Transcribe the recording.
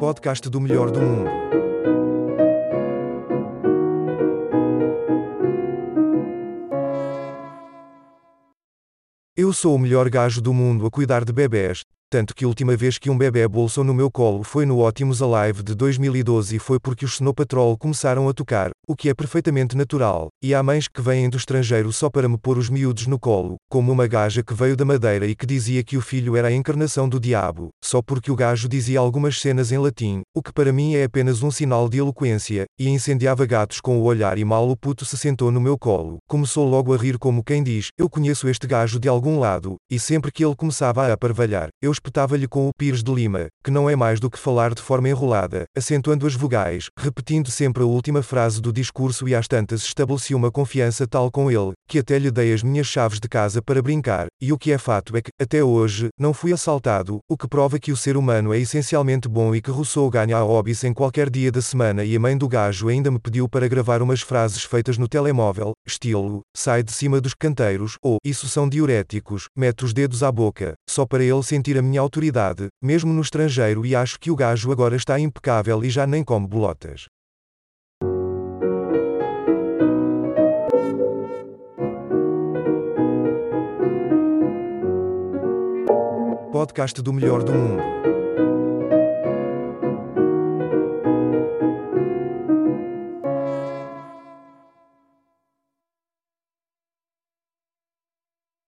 podcast do melhor do mundo. Eu sou o melhor gajo do mundo a cuidar de bebés, tanto que a última vez que um bebê bolsou no meu colo foi no Ótimos Alive de 2012 e foi porque os Snow Patrol começaram a tocar, o que é perfeitamente natural, e há mães que vêm do estrangeiro só para me pôr os miúdos no colo, como uma gaja que veio da Madeira e que dizia que o filho era a encarnação do diabo, só porque o gajo dizia algumas cenas em latim, o que para mim é apenas um sinal de eloquência, e incendiava gatos com o olhar e mal o puto se sentou no meu colo, começou logo a rir como quem diz, eu conheço este gajo de algum lado, e sempre que ele começava a aparvalhar, eu espetava-lhe com o Pires de Lima, que não é mais do que falar de forma enrolada, acentuando as vogais, repetindo sempre a última frase do discurso e às tantas estabeleci uma confiança tal com ele, que até lhe dei as minhas chaves de casa para brincar, e o que é fato é que, até hoje, não fui assaltado, o que prova que o ser humano é essencialmente bom e que Rousseau ganha a hobbies em qualquer dia da semana e a mãe do gajo ainda me pediu para gravar umas frases feitas no telemóvel, estilo, sai de cima dos canteiros, ou, isso são diuréticos, mete os dedos à boca, só para ele sentir a minha autoridade, mesmo no estrangeiro e acho que o gajo agora está impecável e já nem come bolotas. Podcast do melhor do mundo.